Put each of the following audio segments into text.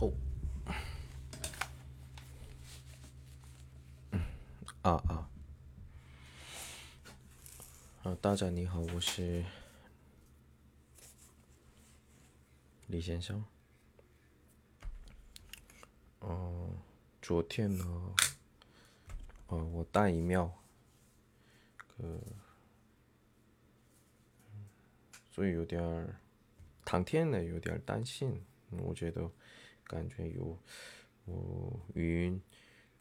哦，啊啊，啊，大家你好，我是李先生。哦，昨天呢，哦，我大姨庙，呃，所以有点儿，当天呢有点担心，我觉得感觉有，哦，晕，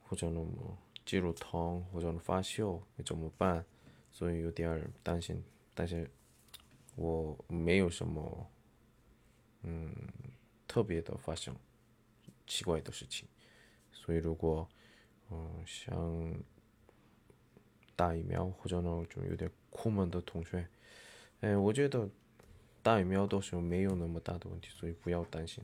或者呢么肌肉疼，或者发烧，怎么办？所以有点担心，但是我没有什么，嗯，特别的发生。奇怪的事情，所以如果嗯想打疫苗或者呢就有点苦闷的同学，哎，我觉得打疫苗都是没有那么大的问题，所以不要担心，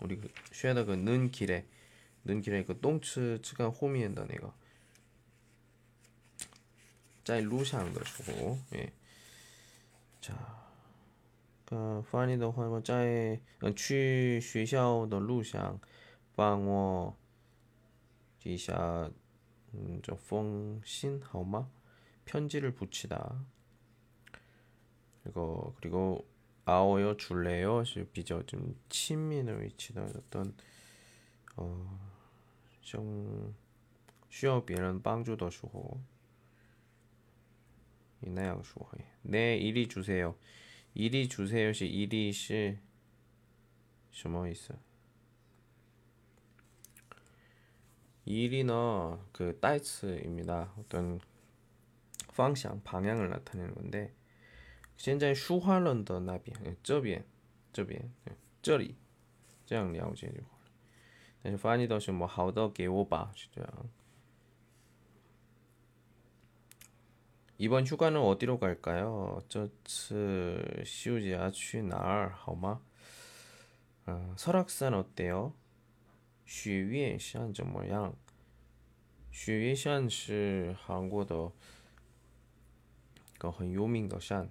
우리学的个는길에는길에그动词词干后面的那个，在路上的时候，哎，자呃，翻译的话，我在呃去学校的路上，帮我记下嗯这封信好吗？편지를붙이다그리고그리고 아워요줄래요是比较좀亲密的위치다어떤어좀需要别人帮助的时候，你那样说会。네이리주세요 일이 주세요시 일이 시什么 있어? 일이는 그 따이츠입니다. 어떤 方向 방향을 나타내는 건데 现在说话人的那边这边这边这样了解就好了但是翻译都是么好的给我吧是这样 이번 휴가는 어디로 갈까요? 这次休假去哪儿好吗? 어, 설악산 어때요? 雪岳山怎么样?雪岳山是韩国的个很有名的山.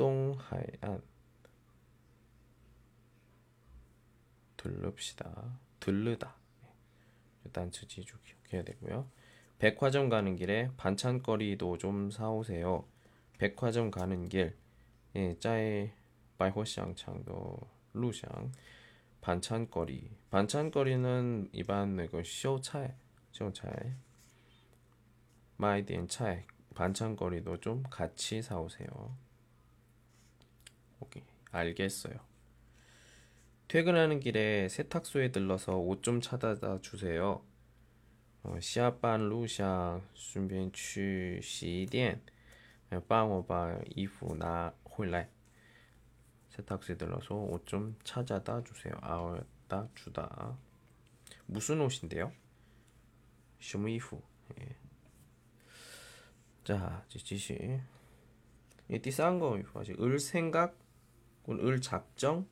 동해안 둘릅시다. 들르다. 단추지 기억해야 되고요. 백화점 가는 길에 반찬거리도 좀 사오세요. 백화점 가는 길. 예, 짜에 바이호샹 창도 루샹. 반찬거리. 반찬거리는 이반 그 쇼차에 쇼차에 마이디엔 차에 반찬거리도 좀 같이 사오세요. 오케이, 알겠어요. 퇴근하는 길에 세탁소에 들러서 옷 좀 찾아다 주세요. 어, 下班路上顺便去洗衣店帮我把衣服拿回来. 세탁소에 들러서 옷 좀 찾아다 주세요. 아다 주다. 무슨 옷인데요? 什么衣服? 예. 자, 지시. 이第三个 을 생각, 을 작정,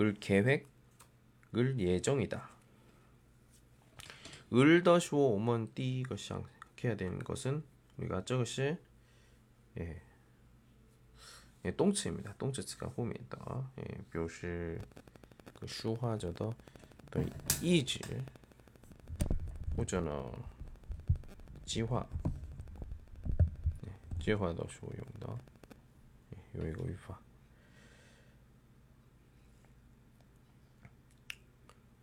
을 계획, 을 예정이다. 을더쇼 오먼 띠가 시작해야 되는 것은 우리가 저것이 예, 예 똥치입니다. 똥치가 후미다. 예, 묘시 그 슈화저더 또 이지 오전어 지화 예, 지화도 쇼용다 예, 요이거 위파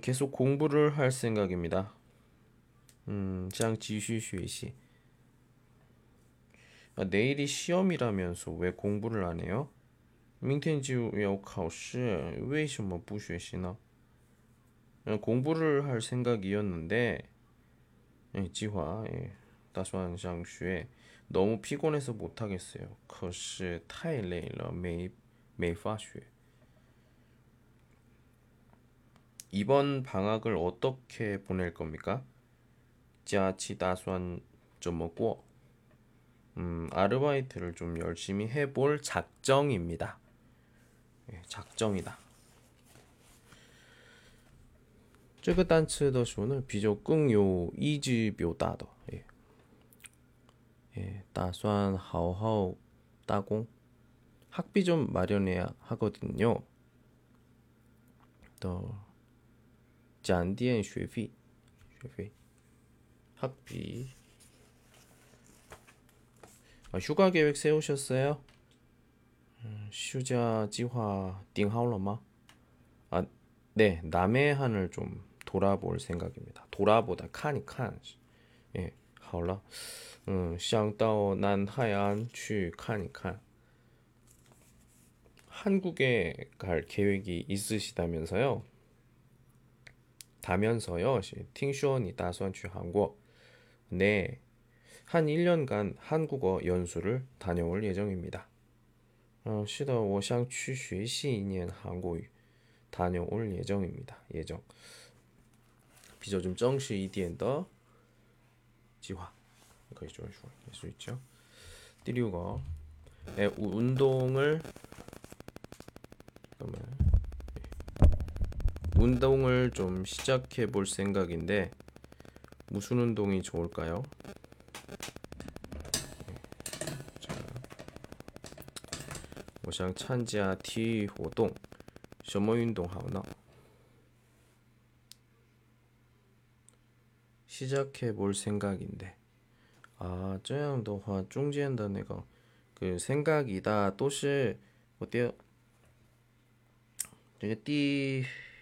계속 공부를 할 생각입니다. 음, 想继续学习. 아, 내일이 시험이라면서 왜 공부를 안 해요? 明天就要考试为什么不学习呢? 공부를 할 생각이었는데 예, 지화 예, 다수한 샹슈에 너무 피곤해서 못 하겠어요. 可是太累了没没法学. 이번 방학을 어떻게 보낼 겁니까? 假期打算怎么过? 음, 아르바이트를 좀 열심히 해볼 작정입니다. 예, 작정이다. 这个单词的时候呢，比较更有意志表达的， 예. 예, 打算好好打工. 학비 좀 마련해야 하거든요. 더 잔디엔 学费,学费. 학비. 아, 휴가 계획 세우셨어요? 음, 휴자 지화 定好了吗? 아, 네, 남해안을 좀 돌아볼 생각입니다. 돌아보다 칸이 칸. 예, 好了. 음, 想到南海岸去 칸이 칸. 한국에 갈 계획이 있으시다면서요? 다면서요. 팅쇼니 다수한 취한고 네. 한 1년간 한국어 연수를 다녀올 예정입니다. 시더 워샹 취学习 2년 한국어 다녀올 예정입니다. 예정. 비저 좀 정시 이디엔 더 지화. 거의 좀 할 수 있죠. 띠리우거 네, 운동을 잠깐만. 운동을 좀 시작해 볼 생각인데 무슨 운동이 좋을까요? 我想参加体育活动，什么运动好呢？ 시작해 볼 생각인데 아, 这样的话中间的那个그 생각이다 都是第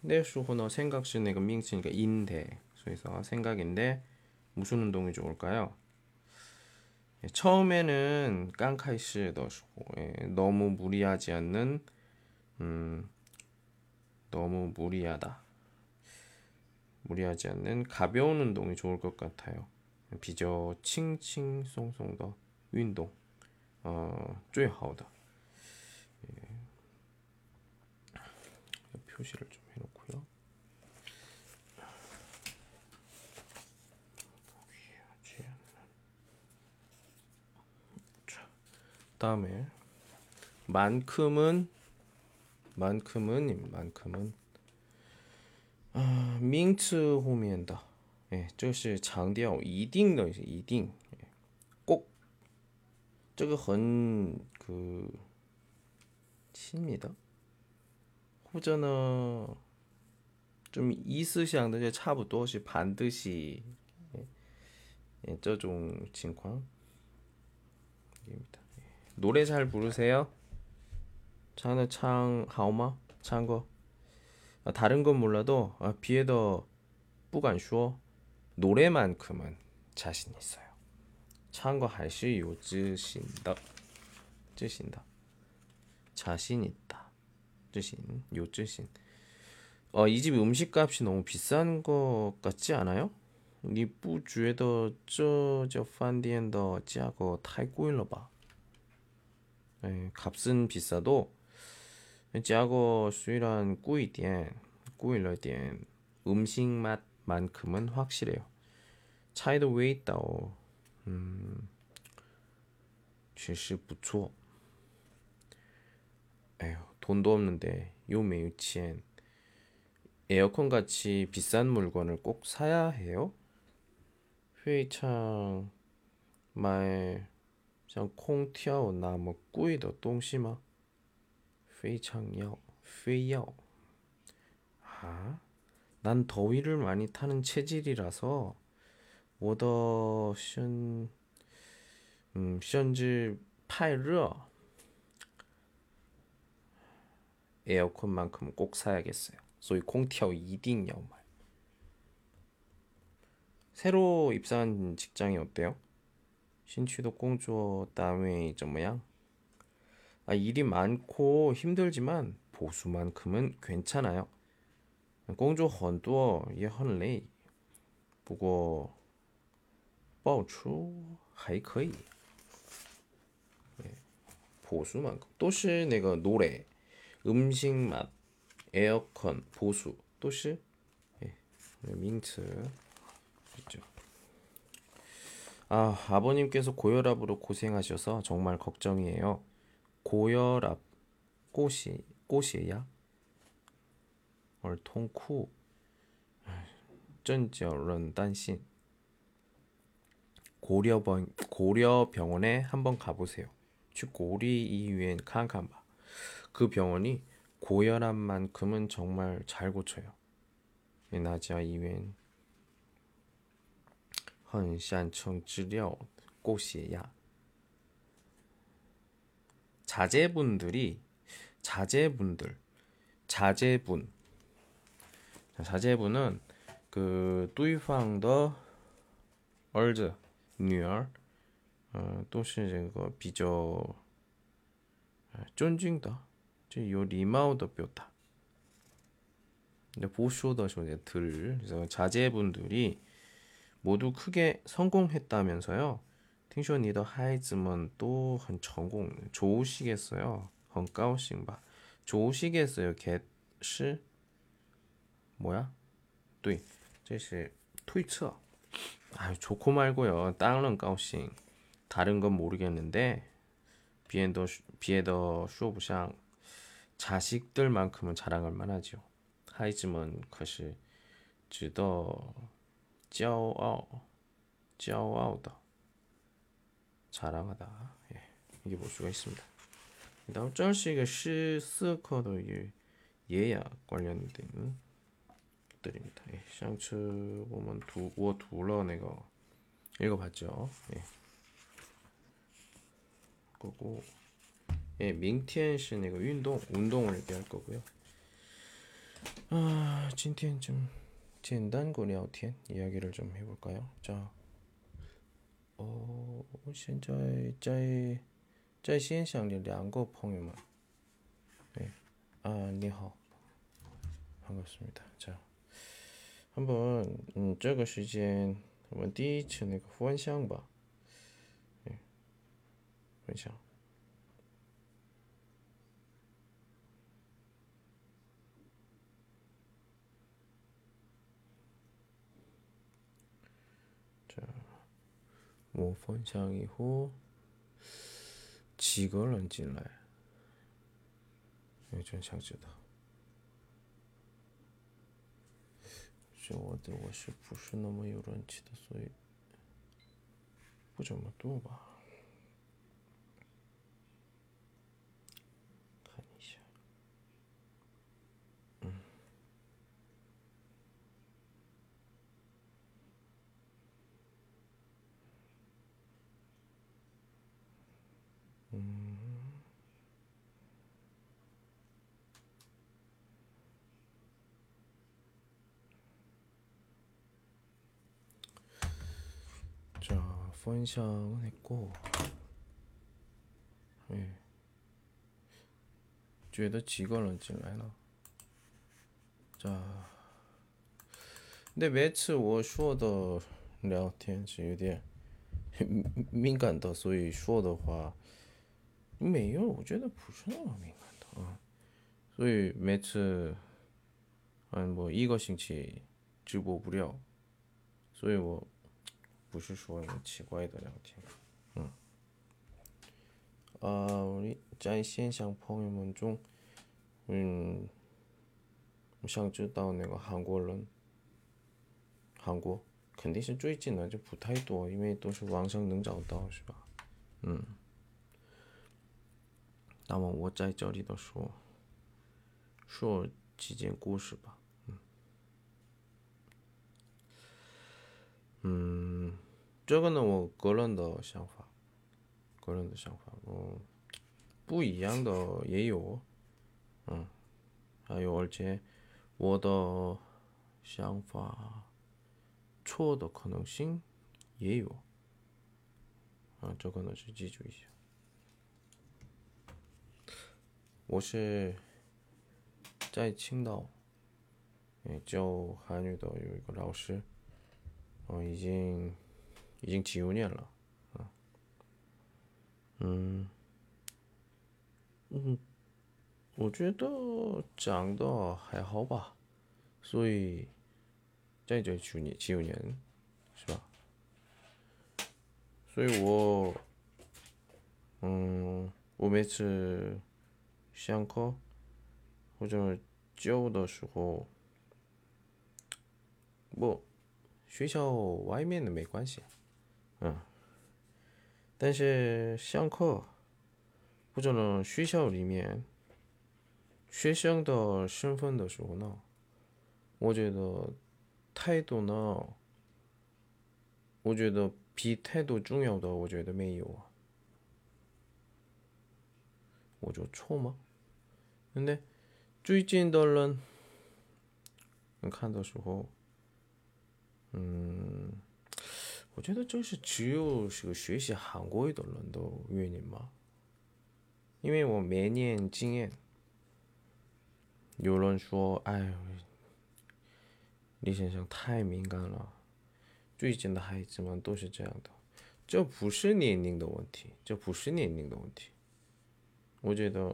那时候呢 생각是那个名词니까 인데. 그래서 생각인데 무슨 운동이 좋을까요? 예, 처음에는 깡카이시 넣으시고 예, 너무 무리하지 않는 음, 너무 무리하다 무리하지 않는 가벼운 운동이 좋을 것 같아요. 비저 칭칭송송的 운동 어, 最好的 예. 표시를 좀 다음에 만큼은 만큼은 만큼은 아, 밍츠 호미엔다. 예, 这是强调一定的一定꼭这个很그 칩니다. 호전어 좀 이스샹的 差不多是 반드시 예, 예, 这种情况입니다. 노래 잘 부르세요? 차는 창 하오마? 창거 아, 다른 건 몰라도 아, 비에더 뿌간슈어 노래만큼은 자신 있어요. 창거 할시 요즈신다. 쯔신다. 자신 있다. 쯔신 요쯔신. 어, 이 집 음식값이 너무 비싼 것 같지 않아요? 你不觉得这这饭店的价格太贵了吧? 네, 값은 비싸도 价格虽然贵一点贵了点 음식 맛만큼은 확실해요. 차이도 왜 있다오. 음, 确实不错. 에휴, 돈도 없는데 요没有钱 에어컨 같이 비싼 물건을 꼭 사야 해요? 회의창 말 像空调那么贵的东西吗？非常要，非要。啊？난 더위를 많이 타는 체질이라서 我的身 음, 甚至太热 에어컨만큼 꼭 사야겠어요. 所以空调一定要买. 새로 입사한 직장이 어때요? 신취도 공주어 다음에 怎么样? 아, 일이 많고 힘들지만 보수만큼은 괜찮아요. 공주 很多也很累不过报出还可以 네, 보수만큼 都是那个 노래 음식 맛 에어컨 보수 都是 예, 민트 있죠. 아, 아버님께서 고혈압으로 고생하셔서 정말 걱정이에요. 고혈압 꽃이 꽃이야? 얼통쿠 쩐지얼런 딴신 고려병 고려병원에 한번 가보세요. 고리 이유엔 칸칸바 그 병원이 고혈압만큼은 정말 잘 고쳐요. 네, 나자 이웬 很想称治疗高血压 자제분들이 자제분들 자제분 자제분은 그对方的 儿子 女儿 어, 都是这个比较尊敬的有礼貌的表达. 근데 보쇼더 들 그래서 자제분들이 모두 크게 성공했다면서요. 팅쇼 니더 하이즈먼 또한 전공 좋으시겠어요. 헌가오싱바 좋으시겠어요. 겟시 뭐야? 뚜이 제시 트위처 아 좋고 말고요. 땅은 가오싱 다른 건 모르겠는데 비엔더 비에더 쇼부샹 자식들만큼은 자랑할 만하지요. 하이즈먼 것이 值得骄傲,骄傲的 자랑하다. 예, 이게 볼 수가 있습니다. 다음 짤식의 시스커도 예약 관련된 것들입니다. 예, 샹츠 보면 두, 워 두러 내가 읽어봤죠. 예. 그고 예, 밍티엔시 이거 운동 운동을 얘기할 거고요. 아, 今天좀 简单过聊天 이야기를 좀 해볼까요? 자, 어, 现在在在线上的两个朋友们, 네, 아, 你好, 반갑습니다. 자, 한번 음, 这个时间我们第一次那个分享吧， 네, 分享。 我分享以后，几个人进来，我真想知道。觉得我是不是那么有人气的，所以不怎么多吧。 자, 펀샹은 했고, 예. 觉得几个人进来了？ 자, 근데 매次我说的聊天是有点敏感的，所以说的话 没有，我觉得不是那么敏感的啊。所以每次，嗯，我一个星期直播不了，所以我不是说奇怪的聊天，嗯。啊，我在线上朋友们中，嗯。我想知道那个韩国人，韩国肯定是最近的就不太多，因为都是网上能找到，是吧？嗯。那么我在这里的说，说几件故事吧。嗯。嗯，这个呢，我个人的想法，个人的想法，嗯，不一样的也有，嗯，还有而且。我的想法错的可能性也有，啊，这个呢是记住一下。我是在青岛教韩语的有一个老师，啊，已经已经九年了，啊，嗯，嗯。我觉得长得还好吧，所以在这九年九年，是吧？所以我，嗯，我每次上课或者教的时候，不，学校外面的没关系，嗯，但是上课或者呢学校里面。学生的身份的时候呢，我觉得态度呢，我觉得比态度重要的，我觉得没有啊。我就错吗？ 근데最近的人看的时候，嗯，我觉得这是只有是个学习韩国语的人的原因吗？因为我每年经验。有人说：“哎，李先生太敏感了。最近的孩子们都是这样的，这不是年龄的问题，这不是年龄的问题。我觉得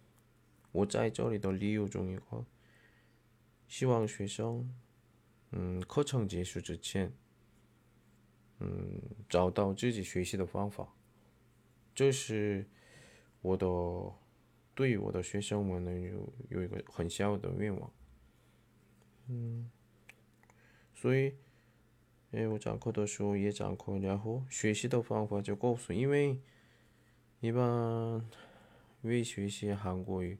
我在这里的理由中一个，希望学生，嗯，课程结束之前，嗯，找到自己学习的方法，这是我的。对我的学生们呢，有有一个很小的愿望，嗯，所以，哎，我讲课的时候也讲课，然后学习的方法就告诉，因为一般为学习韩国语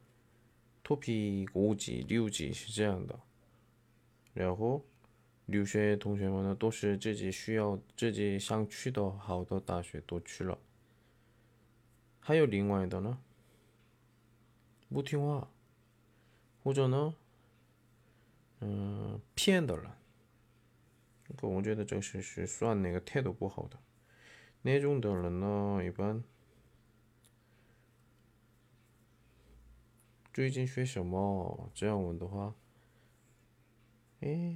脱皮五级、六级是这样的。然后留学同学们呢，都是自己需要、自己想去的好的大学都去了。还有另外的呢，不听话。或者呢，嗯，骗的人，这个我觉得这是是算那个态度不好的那种的人呢，一般最近学什么？这样问的话，哎，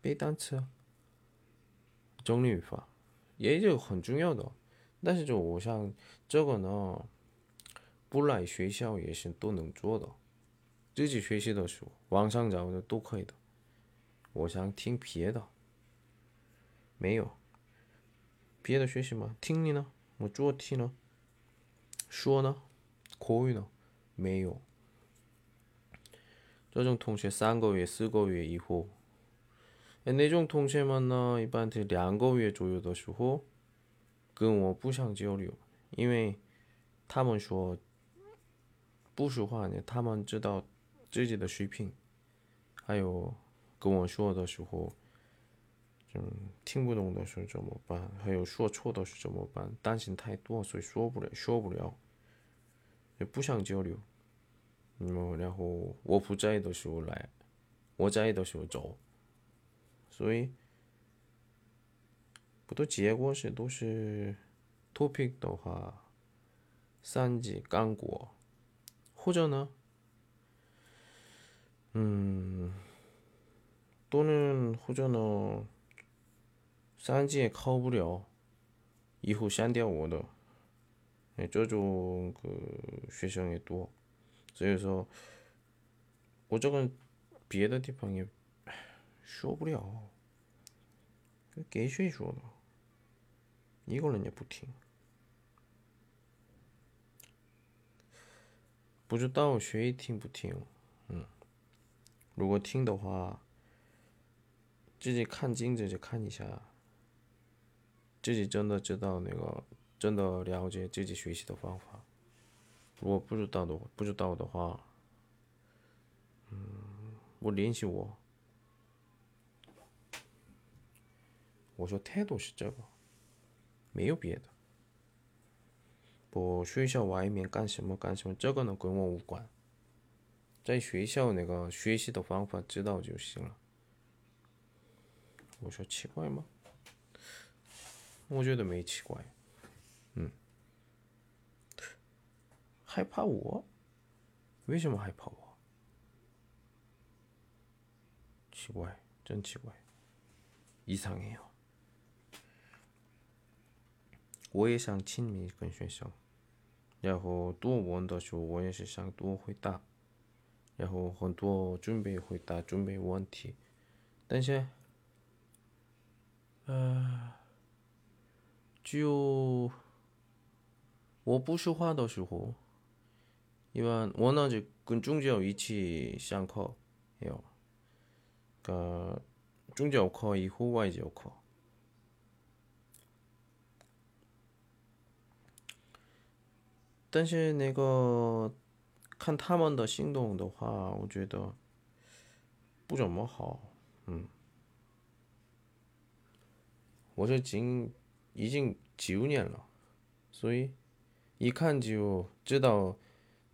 背单词，整理语法，也就很重要的。但是就我想这个呢，不来学校也是都能做的。自己学习的时候，网上找的都可以的。我想听别的，没有别的学习吗？听力呢？我做题呢？说呢？口语呢？没有。这种同学三个月、四个月以后，那种同学们呢，一般在两个月左右的时候，跟我不想交流，因为他们说不说话呢，他们知道自己的水平，还有跟我说的时候，嗯，听不懂的时候怎么办？还有说错的时候怎么办？担心太多，所以说不了，说不了，也不想交流。嗯，然后我不在的时候来，我在的时候走，所以不多结果是都是 topic 的话，三级刚过，或者呢，嗯，또는或者呢，三级也考不了，以后删掉我的，哎，这种个学生也多。所以说，我这个别的地方也说不了，给谁说呢？一个人也不听，不知道谁听不听。嗯，如果听的话，自己看镜子就看一下，自己真的知道那个，真的了解自己学习的方法。如果不知道的不知道的话，嗯，我联系我。我说态度是这个，没有别的。不学校外面干什么干什么，这个呢跟我无关。在学校那个学习的方法知道就行了。我说奇怪吗？我觉得没奇怪。害怕我？为什么害怕我？奇怪，真奇怪，异常해요我也想亲密跟学生，然后多问的时候，我也是想多回答，然后很多准备回答，准备问题，但是，呃，就我不说话的时候。一般我呢就跟中教一起上课，有，个中教课以后外教课，但是那个看他们的行动的话，我觉得不怎么好，嗯，我这经已经九年了，所以 一看就知道。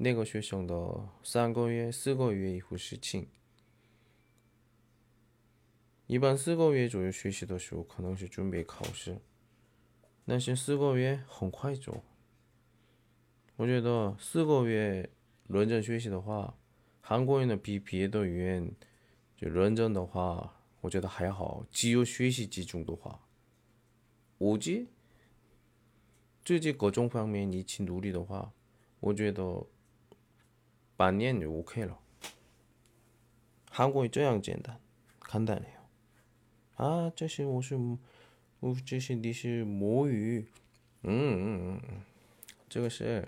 那个学生的三个月、四个月以后事情，一般四个月左右学习的时候，可能是准备考试，但是四个月很快走。我觉得四个月认真学习的话，韩国人的比别的语言就认真的话，我觉得还好。只有学习集中的话，五级，自己各种方面一起努力的话，我觉得。半年就 OK 了。韩国这样简单，简单해요啊，这些我是，我这些你是母语，嗯嗯嗯，这个是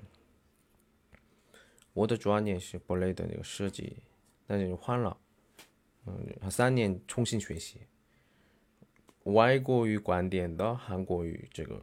我的专业是本来的那个设计，但是换了，嗯，三年重新学习外国语观点的韩国语这个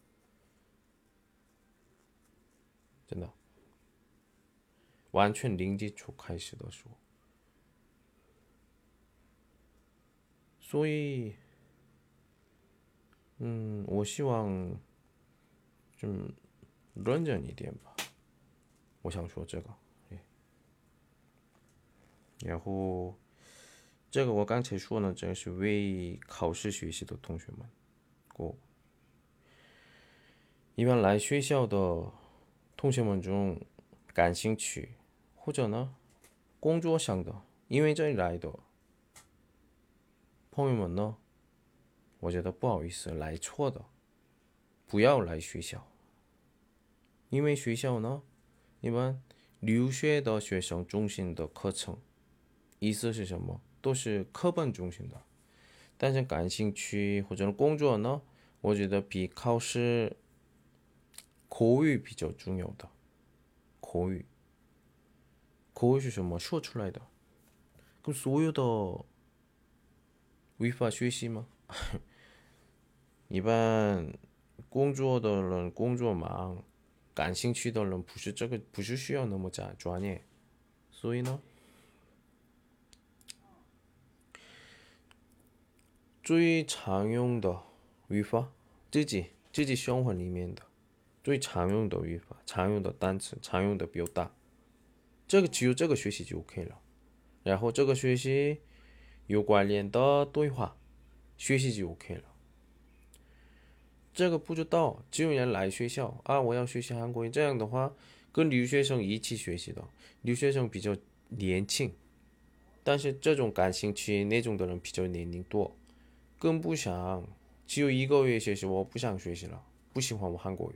真的。完全零基础开始的书，所以，嗯，我希望，좀认真一点吧。我想说这个，然后，这个我刚才说呢，这是为考试学习的同学们。过，一般来学校的同学们中感兴趣或者呢工作上的，因为这里来的朋友们呢，我觉得不好意思来错的，不要来学校，因为学校呢，一般留学的学生中心的课程，意思是什么？都是课本中心的，但是感兴趣或者工作呢，我觉得比考试 口语比较重要的。口语，口语是什么？说出来的。跟所有的违法学习吗？一般工作的人工作忙，感兴趣的人不是这个，不是需要那么专专业，所以呢。最常用的语法，自己自己生活里面的 最常用的语法、常用的单词、常用的表达，这个只有这个学习就 OK 了。然后这个学习有关联的对话，学习就 OK 了。这个不知道，只有人来学校啊，我要学习韩国语，这样的话跟留学生一起学习的，留学生比较年轻，但是这种感兴趣那种的人比较年龄多。更不想只有一个月学习，我不想学习了，不喜欢我韩国语。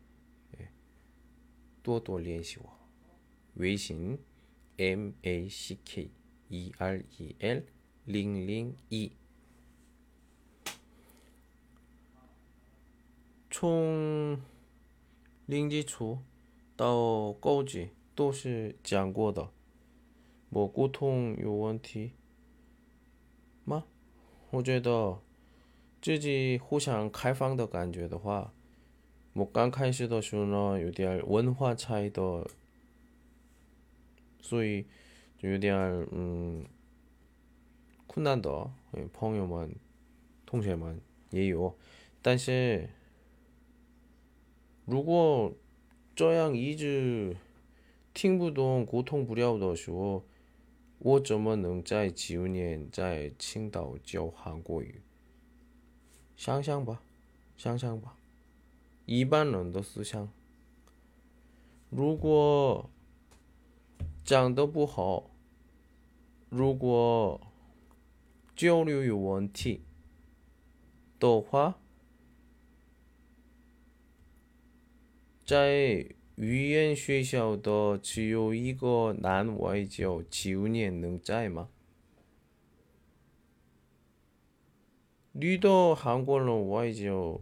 多多练习我微信 M A C K E R E L 002从零基础到高级都是讲过的。我沟通有问题吗？我觉得。自己互相开放的感觉的话， 我刚开始的时候呢，有点文化差异的，所以就有点嗯困难的。朋友们、同学们也有，但是如果这样一直听不懂、沟通不了的时候，我怎么能在九年在青岛教韩国语？想想吧，想想吧， 一般人的思想。如果讲的不好，如果交流有问题的话，在语言学校的只有一个男外教，九年能在吗？女的韩国人外教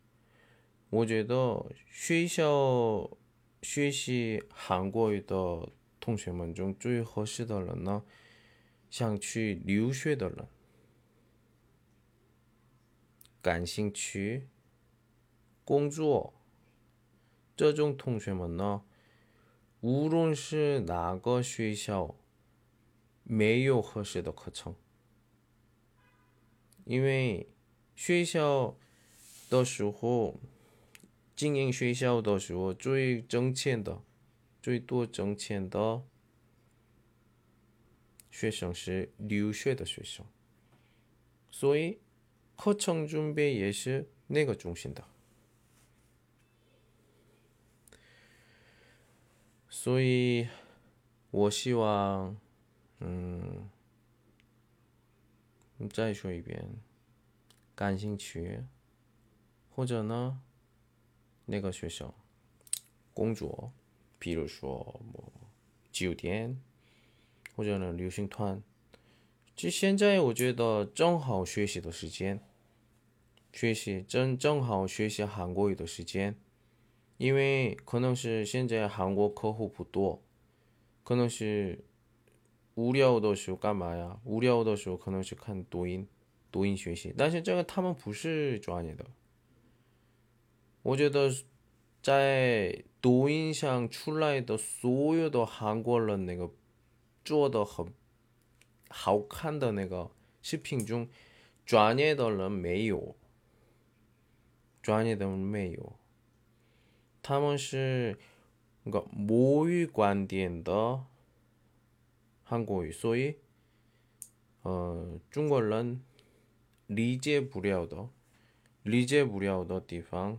我觉得学校学习韩国语的同学们中最合适的人呢，想去留学的人，感兴趣工作这种同学们呢，无论是哪个学校，没有合适的课程，因为。学校的时候，经营学校的时候，最挣钱的、最多挣钱的学生是留学的学生，所以课程准备也是那个中心的。所以我希望，嗯，你再说一遍。感兴趣，或者呢那个学校工作，比如说么酒店，或者呢旅行团。其实现在我觉得正好学习的时间，学习正正好学习韩国语的时间，因为可能是现在韩国客户不多，可能是无聊的时候干嘛呀？无聊的时候可能是看抖音，抖音学习。但是这个他们不是专业的，我觉得在抖音上出来的所有的韩国人那个做的很。好看的那个视频中，专业的人没有，专业的人没有，他们是那个母语观点的韩国语，所以，呃，中国人理解不了的，理解不了的地方，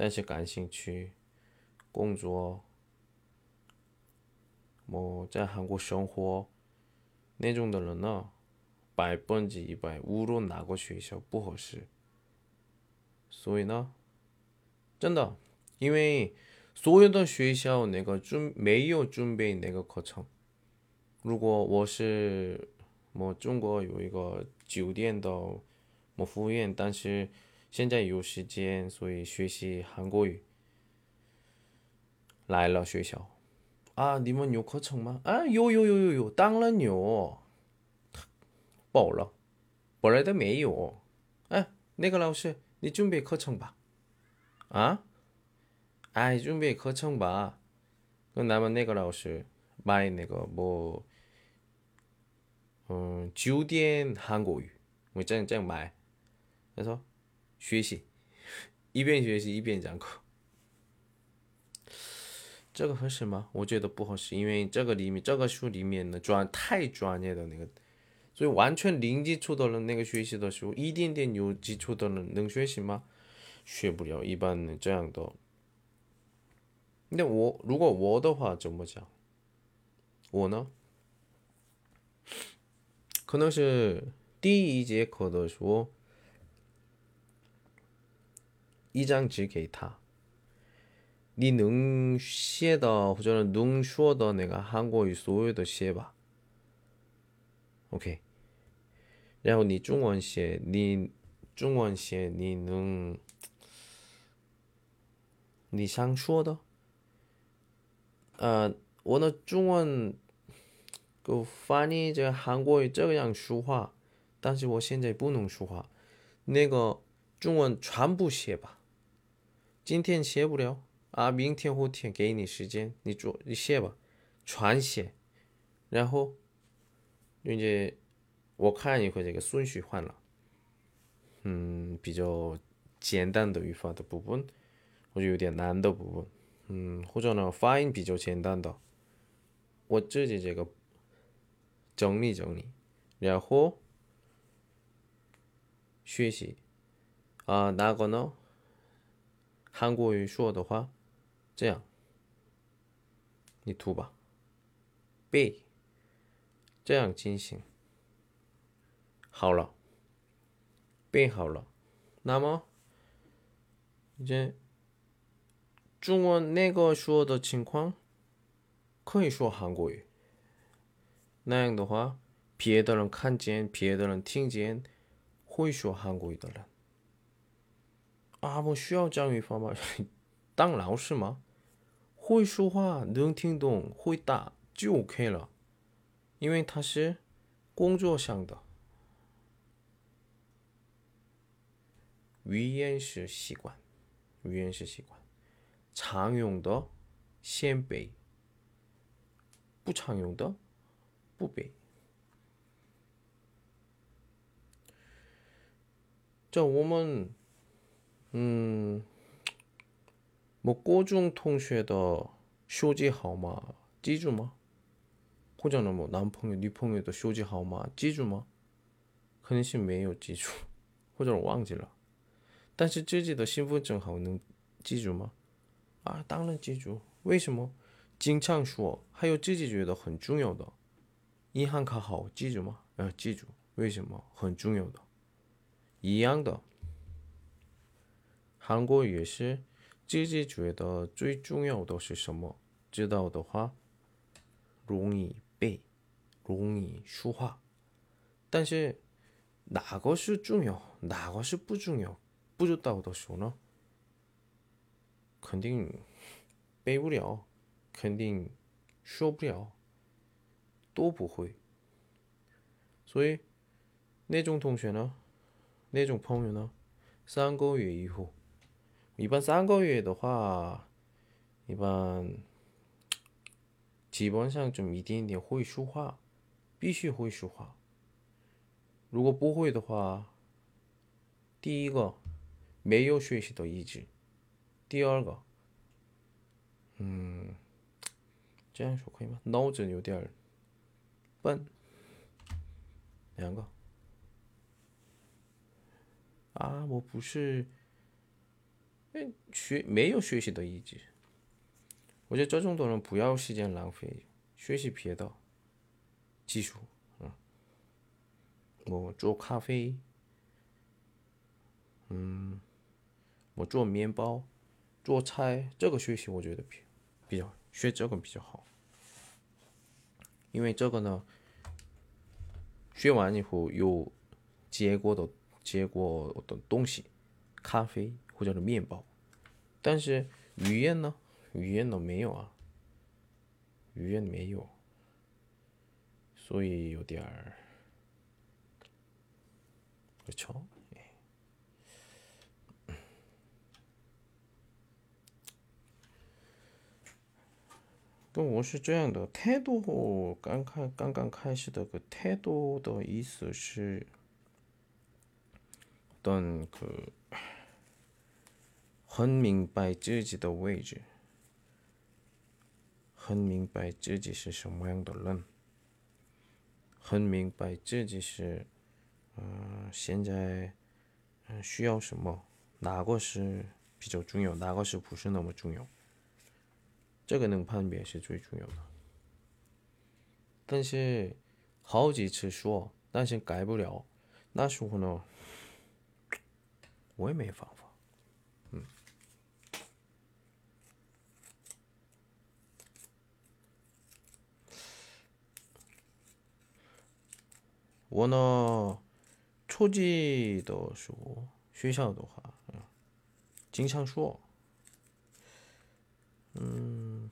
但是感兴趣工作，么在韩国生活。那种的人呢，百分之一百无论哪个学校不合适。所以呢，真的，因为所有的学校那个准没有准备那个课程。如果我是么中国有一个酒店的么服务员，但是现在有时间，所以学习韩国语来了学校。啊，你们有课程吗？啊，有有有有有，当然有，报了，本来都没有。哎，那个老师，你准备课程吧。啊？哎，准备课程吧。那那么那个老师买那个么，嗯，酒店韩国语，我这样这样买。他说，学习，一边学习一边讲课。这个合适吗？我觉得不合适，因为这个里面这个书里面呢专太专业的那个，所以完全零基础的人那个学习的时候，一点点有基础的人能学习吗？学不了，一般这样的。那我如果我的话怎么讲？我呢，可能是第一节课的时候，一张纸给他。你能写的或者能说的那个韩国语所有的写吧，OK。然后你中文写，你中文写你能你想说的，呃，我的中文给翻译这韩国语这样说话，但是我现在不能说话，那个中文全部写吧， 今天写不了。啊，明天后天给你时间，你做你写吧，全写，然后，并且我看一会这个顺序换了，嗯，比较简单的语法的部分，或者有点难的部分，嗯，或者呢发音比较简单的，我自己这个整理整理，然后学习，啊，哪个呢？ 韩国语说的话。这样，你涂吧，背，这样进行，好了，背好了，那么，这中文那个说的情况，可以说韩国语。那样的话，别的人看见，别的人听见，会说韩国语的人， 啊，我需要讲语法吗？当老师吗？会说话，能听懂，会打就 OK 了，因为他是工作上的语言是习惯，语言是习惯，常用的先背，不常用的不背。 这我们， 嗯，我高中同学的手机号码记住吗？或者呢，我男朋友、女朋友的手机号码记住吗？肯定是没有记住，或者我忘记了。但是自己的身份证号能记住吗？啊，当然记住。为什么？经常说，还有自己觉得很重要的银行卡号记住吗？啊，记住。为什么？很重要的。一样的， 韩国也是自己觉得最重要的是什么？知道的话，容易背，容易说话。但是哪个是重要，哪个是不重要？不知道的时候呢，肯定背不了，肯定说不了，都不会。所以那种同学呢？那种朋友呢？三个月以后，一般三个月的话，一般基本上就一点点会说话，必须会说话。如果不会的话，第一个没有学习的意志，第二个，嗯，这样说可以吗？脑子有点笨，两个。啊，我不是，学没有学习的意志。我觉得这种的人不要时间浪费，学习别的技术，嗯，我做咖啡，嗯，我做面包，做菜，这个学习我觉得比比较学这个比较好，因为这个呢，学完以后有结果的。结果的东西，咖啡或者是面包，但是语言呢？语言都没有啊，语言没有，所以有点儿，不错。跟我是这样的态度，刚开刚刚开始的个态度的意思是。但그 很明白自己的位置，很明白自己是什么样的人，很明白自己是，嗯，现在嗯需要什么，哪个是比较重要，哪个是不是那么重要，这个能判别是最重要的。但是好几次说，但是改不了，那时候呢？我也没法，嗯。我呢，初级的时候，学校的话，经常说，嗯，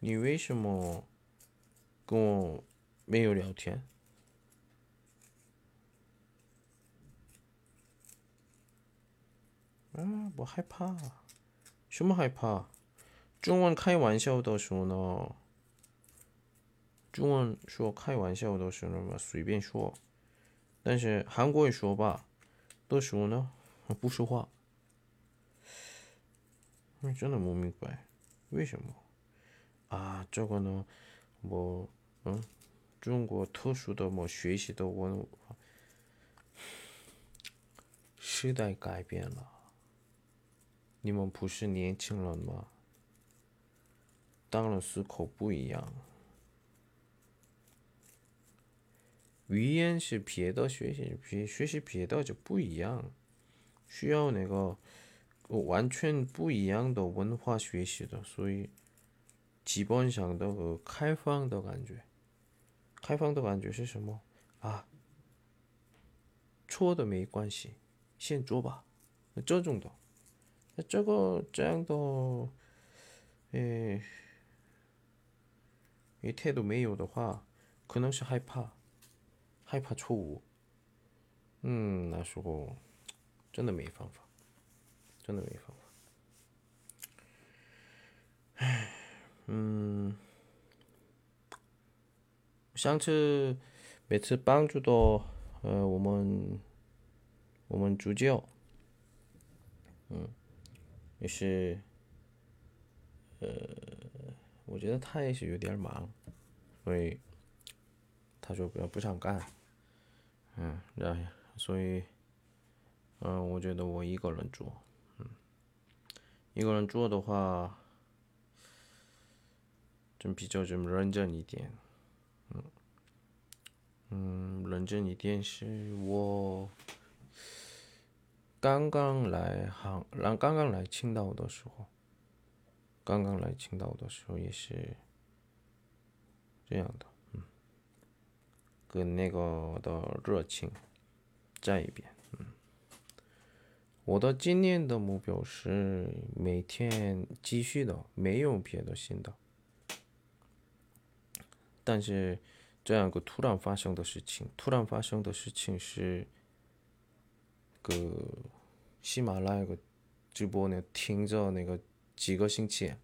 你为什么跟我没有聊天？啊，我害怕，什么害怕？中文开玩笑的时候呢？中文说开玩笑都是那么，随便说。但是韩国人说吧，都说呢，不说话。我真的不明白，为什么？啊，这个呢，我嗯，中国特殊的么学习的文化，时代改变了。你们不是年轻人吗？当然思考不一样。 语言是别的学习，别学习别的就不一样，需要那个完全不一样的文化学习的，所以基本上的个开放的感觉，开放的感觉是什么啊？错的没关系，先做吧，这种的。那这个这样的，诶，你态度没有的话，可能是害怕， 害怕错误。嗯，那时候真的没方法，真的没方法。唉，嗯，上次每次帮助到呃我们我们主教，嗯，也是，呃，我觉得他也是有点忙，所以他说不要不想干，嗯，然后所以，嗯，我觉得我一个人做，嗯，一个人做的话，就比较就认真一点，嗯，嗯，认真一点是我。刚刚来杭，然刚刚来青岛的时候，刚刚来青岛的时候也是这样的，跟那个的热情在一边，嗯，我的今年的目标是每天继续的，没有别的新的，但是这样一个突然发生的事情，突然发生的事情是。个喜马拉雅个直播呢，听着那个几个星期，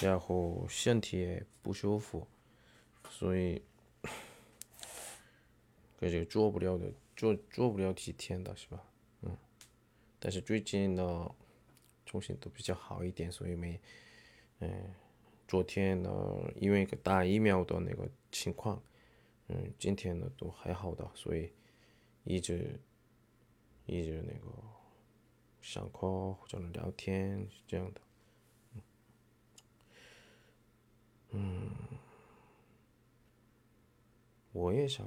然后身体也不舒服，所以感觉做不了的，做做不了几天的是吧？嗯，但是最近呢，重心都比较好一点，所以没，嗯，昨天呢，因为个打疫苗的那个情况，嗯，今天呢都还好的，所以一直。一直那个上课或者聊天是这样的，嗯，我也想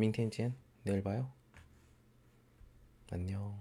明天见，내일봐 요， 안녕。